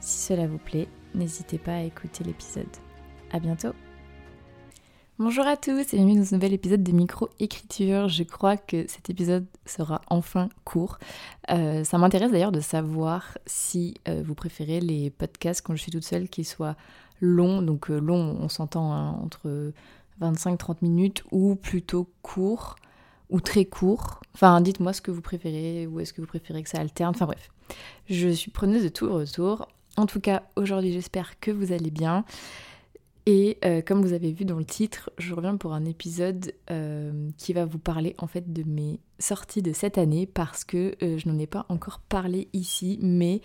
Si cela vous plaît, n'hésitez pas à écouter l'épisode. À bientôt Bonjour à tous et bienvenue dans ce nouvel épisode de micro-écriture. Je crois que cet épisode sera enfin court. Euh, ça m'intéresse d'ailleurs de savoir si euh, vous préférez les podcasts quand je suis toute seule qui soient longs, donc euh, longs on s'entend hein, entre 25-30 minutes, ou plutôt courts ou très courts. Enfin dites-moi ce que vous préférez, ou est-ce que vous préférez que ça alterne, enfin bref. Je suis preneuse de tout retour. En tout cas, aujourd'hui, j'espère que vous allez bien. Et euh, comme vous avez vu dans le titre, je reviens pour un épisode euh, qui va vous parler en fait de mes sorties de cette année parce que euh, je n'en ai pas encore parlé ici, mais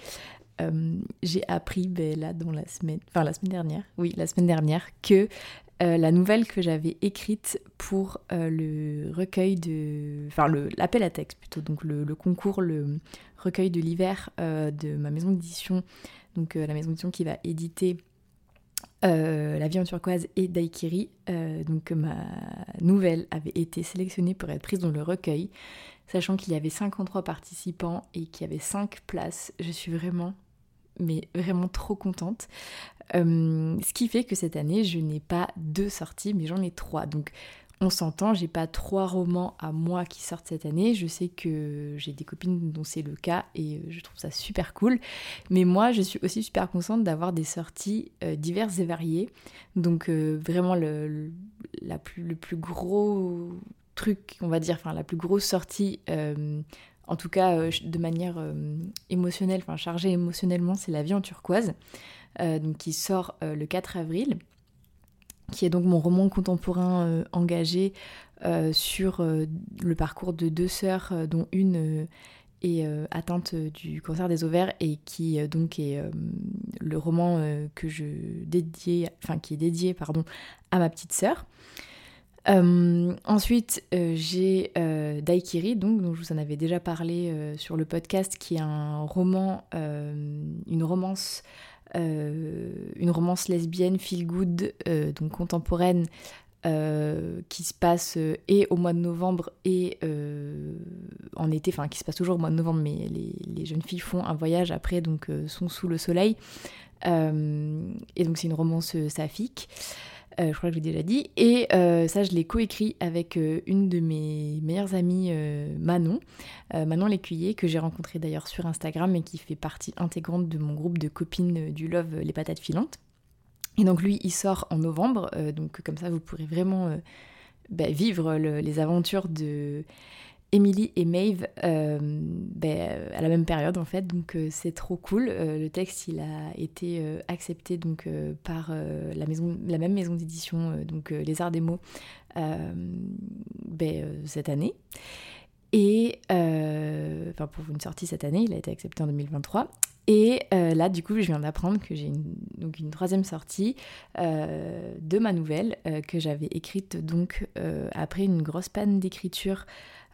j'ai appris ben, là dans la semaine, enfin la semaine dernière, oui la semaine dernière, que la nouvelle que j'avais écrite pour le recueil de, enfin l'appel à texte plutôt, donc le, le concours, le recueil de l'hiver de ma maison d'édition donc euh, la maison d'édition qui va éditer euh, La vie en turquoise et Daikiri. Euh, donc ma nouvelle avait été sélectionnée pour être prise dans le recueil, sachant qu'il y avait 53 participants et qu'il y avait 5 places. Je suis vraiment, mais vraiment trop contente. ce qui fait que cette année, je n'ai pas deux sorties, mais j'en ai trois. Donc on s'entend, j'ai pas trois romans à moi qui sortent cette année. Je sais que j'ai des copines dont c'est le cas et euh, je trouve ça super cool. Mais moi, je suis aussi super contente d'avoir des sorties euh, diverses et variées. Donc euh, vraiment le, plus, gros truc, on va dire, enfin la plus grosse sortie, en tout cas de manière émotionnelle, enfin chargée émotionnellement, c'est La vie en turquoise, qui sort le 4 avril qui est donc mon roman contemporain euh, engagé euh, sur euh, le parcours de deux sœurs, dont une est atteinte du cancer des ovaires et qui donc est le roman que je dédié, enfin qui est dédié pardon à ma petite sœur. ensuite, j'ai Daikiri, donc, dont je vous en avais déjà parlé sur le podcast, qui est un roman, une romance une romance lesbienne feel good, euh, donc contemporaine, euh, qui se passe et au mois de novembre et en été, enfin qui se passe toujours au mois de novembre, mais les, jeunes filles font un voyage après, donc sont sous le soleil. et donc c'est une romance saphique. Euh, je crois que je l'ai déjà dit. Et euh, ça, je l'ai coécrit avec euh, une de mes meilleures amies, Manon, Manon Lécuyer, que j'ai rencontrée d'ailleurs sur Instagram et qui fait partie intégrante de mon groupe de copines du Love Les Patates Filantes. Et donc lui, il sort en novembre, donc comme ça, vous pourrez vraiment bah, vivre les aventures de Emily et Maeve euh, ben, à la même période en fait, donc euh, c'est trop cool. Euh, le texte il a été accepté donc par la, même maison d'édition, donc Les Arts des Mots, ben, cette année. Et enfin pour une sortie cette année, il a été accepté en 2023. Et là, du coup, je viens d'apprendre que j'ai une, donc une troisième sortie de ma nouvelle que j'avais écrite donc après une grosse panne d'écriture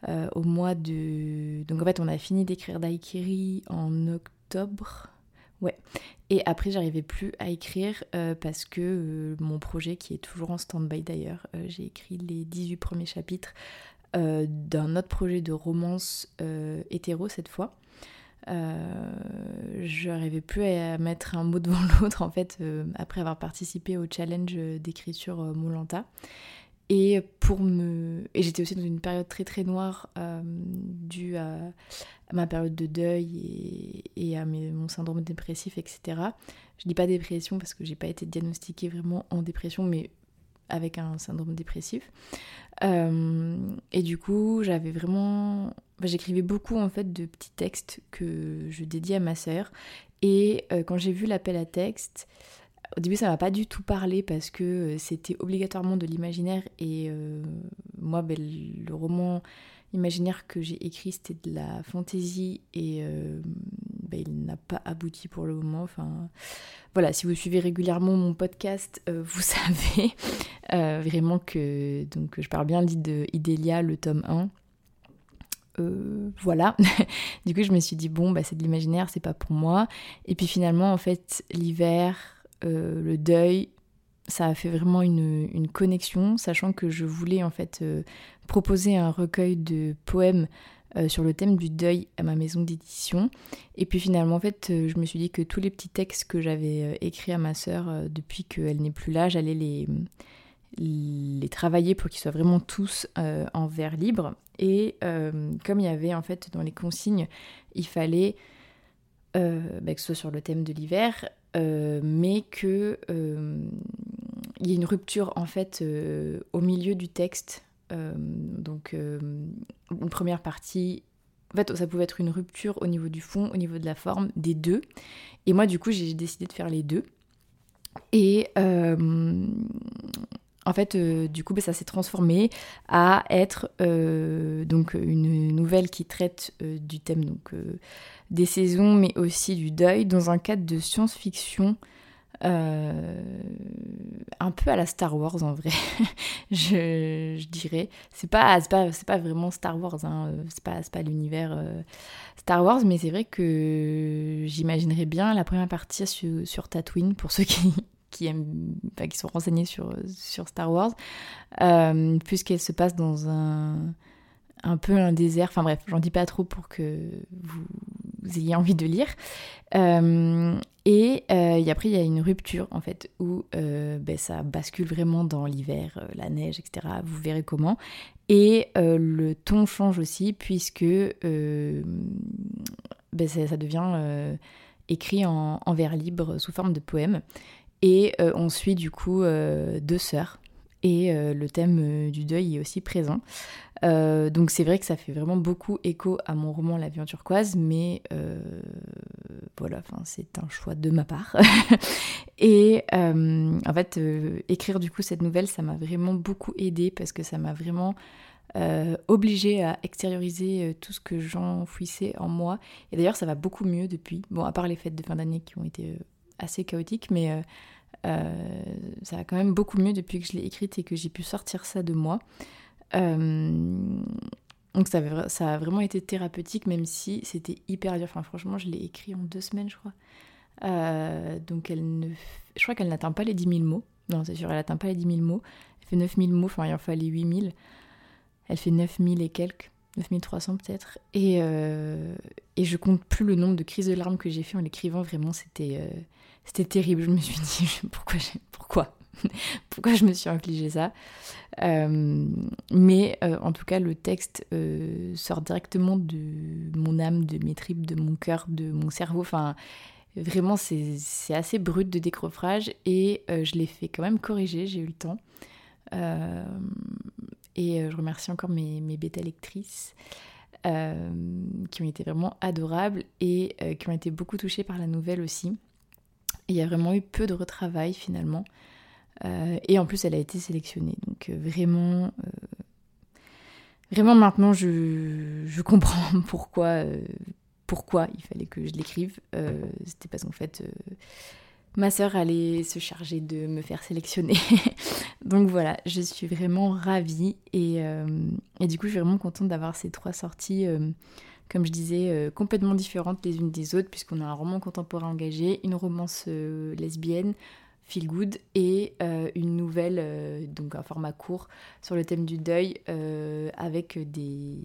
euh, au mois de... Donc en fait on a fini d'écrire Daikiri en octobre. Ouais. Et après j'arrivais plus à écrire euh, parce que euh, mon projet qui est toujours en stand-by d'ailleurs, j'ai écrit les 18 premiers chapitres d'un autre projet de romance hétéro cette fois. je n'arrivais plus à mettre un mot devant l'autre en fait après avoir participé au challenge d'écriture Molanta. Et pour me et j'étais aussi dans une période très très noire euh, due à, ma période de deuil et, à mon syndrome dépressif, etc. Je dis pas dépression parce que j'ai pas été diagnostiquée vraiment en dépression, mais avec un syndrome dépressif. Euh, et du coup, j'avais vraiment, j'écrivais beaucoup en fait de petits textes que je dédiais à ma sœur. Et euh, quand j'ai vu l'appel à texte, au début, ça m'a pas du tout parlé parce que euh, c'était obligatoirement de l'imaginaire et euh, moi, ben, le roman imaginaire que j'ai écrit, c'était de la fantaisie et euh, bah, il n'a pas abouti pour le moment. Voilà, si vous suivez régulièrement mon podcast, vous savez vraiment que donc je parle bien de Idélia, le tome 1. voilà. du coup, je me suis dit bon, bah, c'est de l'imaginaire, c'est pas pour moi. Et puis finalement, en fait, l'hiver, le deuil, ça a fait vraiment une, connexion, sachant que je voulais en fait euh, proposer un recueil de poèmes euh, sur le thème du deuil à ma maison d'édition. Et puis finalement, en fait, euh, je me suis dit que tous les petits textes que j'avais écrits à ma sœur depuis qu'elle n'est plus là, j'allais les, les travailler pour qu'ils soient vraiment tous en vers libre. Et comme il y avait en fait dans les consignes, il fallait bah, que ce soit sur le thème de l'hiver, mais que il y a une rupture en fait euh, au milieu du texte. Euh, donc euh, une première partie, en fait ça pouvait être une rupture au niveau du fond, au niveau de la forme, des deux. Et moi du coup j'ai décidé de faire les deux. Et en fait, du coup, bah, ça s'est transformé à être donc une nouvelle qui traite du thème des saisons, mais aussi du deuil, dans un cadre de science-fiction euh, un peu à la Star Wars en vrai, je, dirais. C'est pas, pas, vraiment Star Wars, hein. c'est pas, l'univers euh, Star Wars, mais c'est vrai que j'imaginerais bien la première partie sur Tatooine pour ceux qui, qui, aiment, qui sont renseignés sur, sur Star Wars, euh, puisqu'elle se passe dans un, un peu un désert. Enfin bref, j'en dis pas trop pour que vous ayez envie de lire. Euh, et, euh, après, il y a une rupture, en fait, où ben, ça bascule vraiment dans l'hiver, la neige, etc. Vous verrez comment. Et le ton change aussi, puisque ben, ça, devient écrit en, en, vers libre sous forme de poème. Et on suit du coup deux sœurs. Et le thème du deuil est aussi présent. Euh, donc c'est vrai que ça fait vraiment beaucoup écho à mon roman La vie turquoise, mais euh, voilà, c'est un choix de ma part. et euh, en fait, écrire du coup cette nouvelle, ça m'a vraiment beaucoup aidé parce que ça m'a vraiment obligée à extérioriser tout ce que j'enfouissais en moi. Et d'ailleurs, ça va beaucoup mieux depuis. Bon, à part les fêtes de fin d'année qui ont été assez chaotiques, mais ça va quand même beaucoup mieux depuis que je l'ai écrite et que j'ai pu sortir ça de moi. Euh, donc ça, ça, a vraiment été thérapeutique, même si c'était hyper dur. Enfin, franchement, je l'ai écrit en deux semaines, je crois. Euh, donc elle ne... je crois qu'elle n'atteint pas les 10 000 mots. Non, c'est sûr, elle n'atteint pas les 10 000 mots. Elle fait 9 000 mots, enfin il en fallait 8 000. Elle fait 9 000 et quelques, 9 300 peut-être. Et, euh, et je compte plus le nombre de crises de larmes que j'ai fait en l'écrivant. Vraiment, c'était c'était terrible. Je me suis dit, pourquoi, pourquoi? Pourquoi je me suis infligé ça? Euh, mais euh, en tout cas, le texte euh, sort directement de mon âme, de mes tripes, de mon cœur, de mon cerveau. Enfin, vraiment, c'est assez brut de décroffrage et je l'ai fait quand même corriger, j'ai eu le temps. et je remercie encore mes, mes bêta lectrices. qui ont été vraiment adorables et qui ont été beaucoup touchées par la nouvelle aussi. Il y a vraiment eu peu de retravail finalement. Euh, et en plus, elle a été sélectionnée. Donc euh, vraiment, euh, vraiment maintenant, je, comprends pourquoi, pourquoi il fallait que je l'écrive. C'était parce qu'en fait, ma sœur allait se charger de me faire sélectionner. Donc voilà, je suis vraiment ravie. Et, et, du coup, je suis vraiment contente d'avoir ces trois sorties comme je disais, complètement différentes les unes des autres, puisqu'on a un roman contemporain engagé, une romance lesbienne, Feel Good et euh, une nouvelle, euh, donc un format court sur le thème du deuil euh, avec des,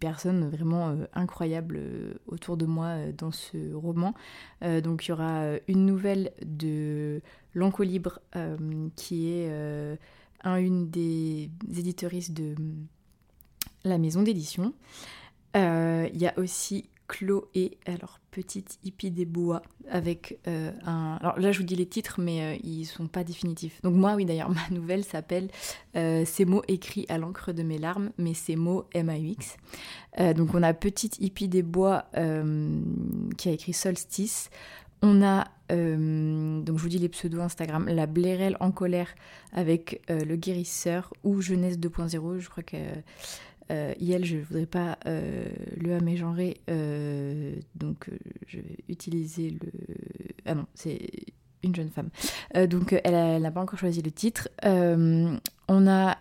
personnes vraiment incroyables autour de moi dans ce roman. donc il y aura une nouvelle de L'Enco Libre qui est un, une des éditoristes de la maison d'édition. Il y a aussi Chloé, alors petite hippie des bois, avec euh, un. Alors là, je vous dis les titres, mais euh, ils sont pas définitifs. Donc, moi, oui, d'ailleurs, ma nouvelle s'appelle euh, Ces mots écrits à l'encre de mes larmes, mais ces mots M-A-U-X. donc, on a Petite hippie des bois qui a écrit Solstice. On a, donc je vous dis les pseudos Instagram, la Blérelle en colère avec le guérisseur ou Jeunesse 2.0, je crois que Euh, je ne voudrais pas le A mégenrer, donc je vais utiliser le. Ah non, c'est une jeune femme. donc elle n'a pas encore choisi le titre. on a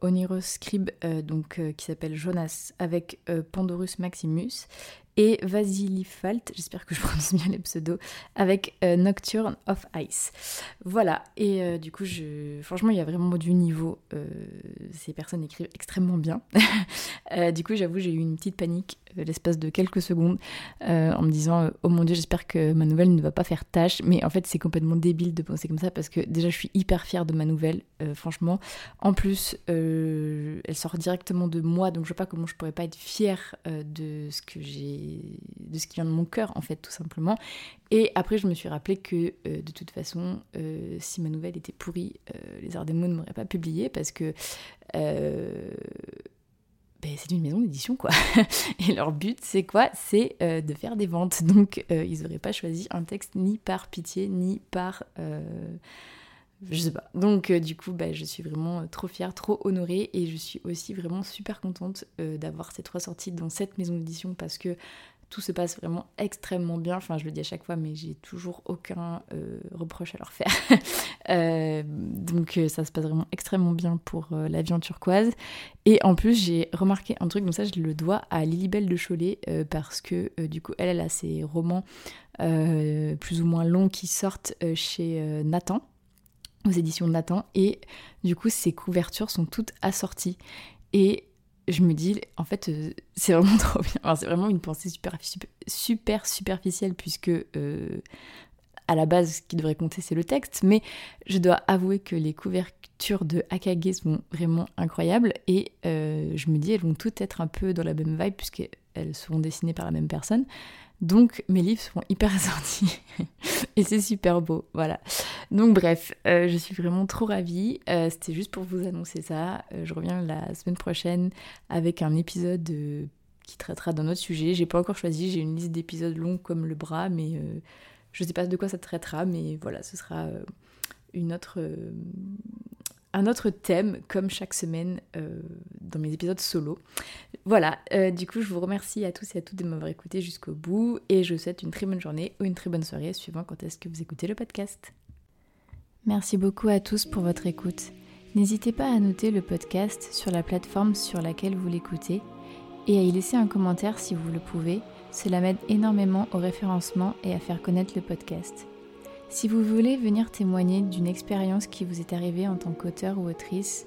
Oniros Scribe, donc, qui s'appelle Jonas, avec Pandorus Maximus et Vasily Falt, j'espère que je prononce bien les pseudos, avec euh, Nocturne of Ice. Voilà, et euh, du coup, franchement, il y a vraiment du niveau. Euh, ces personnes écrivent extrêmement bien. du coup, j'avoue, j'ai eu une petite panique l'espace de quelques secondes en me disant Oh mon dieu, j'espère que ma nouvelle ne va pas faire tâche. Mais en fait, c'est complètement débile de penser comme ça parce que déjà, je suis hyper fière de ma nouvelle, franchement. En plus, elle sort directement de moi, donc je vois pas comment je pourrais pas être fière de ce que j'ai de ce qui vient de mon cœur en fait tout simplement. Et après je me suis rappelé que euh, de toute façon euh, si ma nouvelle était pourrie, euh, les Arts des mots ne m'auraient pas publié parce que ben, c'est une maison d'édition quoi. Et leur but c'est quoi? C'est de faire des ventes. Donc ils n'auraient pas choisi un texte ni par pitié ni par je sais pas. Donc du coup, bah, je suis vraiment trop fière, trop honorée et je suis aussi vraiment super contente d'avoir ces trois sorties dans cette maison d'édition parce que tout se passe vraiment extrêmement bien. Enfin, je le dis à chaque fois, mais j'ai toujours aucun euh, reproche à leur faire. Euh, donc, euh, ça se passe vraiment extrêmement bien pour l'avion turquoise. Et en plus, j'ai remarqué un truc, donc ça, je le dois à Lilibelle de Cholet, parce que du coup, elle, elle a ses romans plus ou moins longs qui sortent chez Nathan aux éditions Nathan et du coup ses couvertures sont toutes assorties et je me dis, en fait, euh, c'est vraiment trop bien. c'est vraiment une pensée super, super, superficielle, puisque euh, à la base, ce qui devrait compter, c'est le texte. Mais je dois avouer que les couvertures de Akage sont vraiment incroyables. Et euh, je me dis, elles vont toutes être un peu dans la même vibe, puisqu'elles seront dessinées par la même personne. Donc mes livres seront hyper assortis et c'est super beau, voilà. Donc bref, euh, je suis vraiment trop ravie. Euh, c'était juste pour vous annoncer ça. Euh, je reviens la semaine prochaine avec un épisode qui traitera d'un autre sujet. J'ai pas encore choisi, j'ai une liste d'épisodes longs comme le bras, mais je sais pas de quoi ça traitera, mais voilà, ce sera une autre un autre thème comme chaque semaine dans mes épisodes solo. Voilà, euh, du coup je vous remercie à tous et à toutes de m'avoir écouté jusqu'au bout et je vous souhaite une très bonne journée ou une très bonne soirée suivant quand est-ce que vous écoutez le podcast. Merci beaucoup à tous pour votre écoute. N'hésitez pas à noter le podcast sur la plateforme sur laquelle vous l'écoutez et à y laisser un commentaire si vous le pouvez. Cela m'aide énormément au référencement et à faire connaître le podcast. Si vous voulez venir témoigner d'une expérience qui vous est arrivée en tant qu'auteur ou autrice,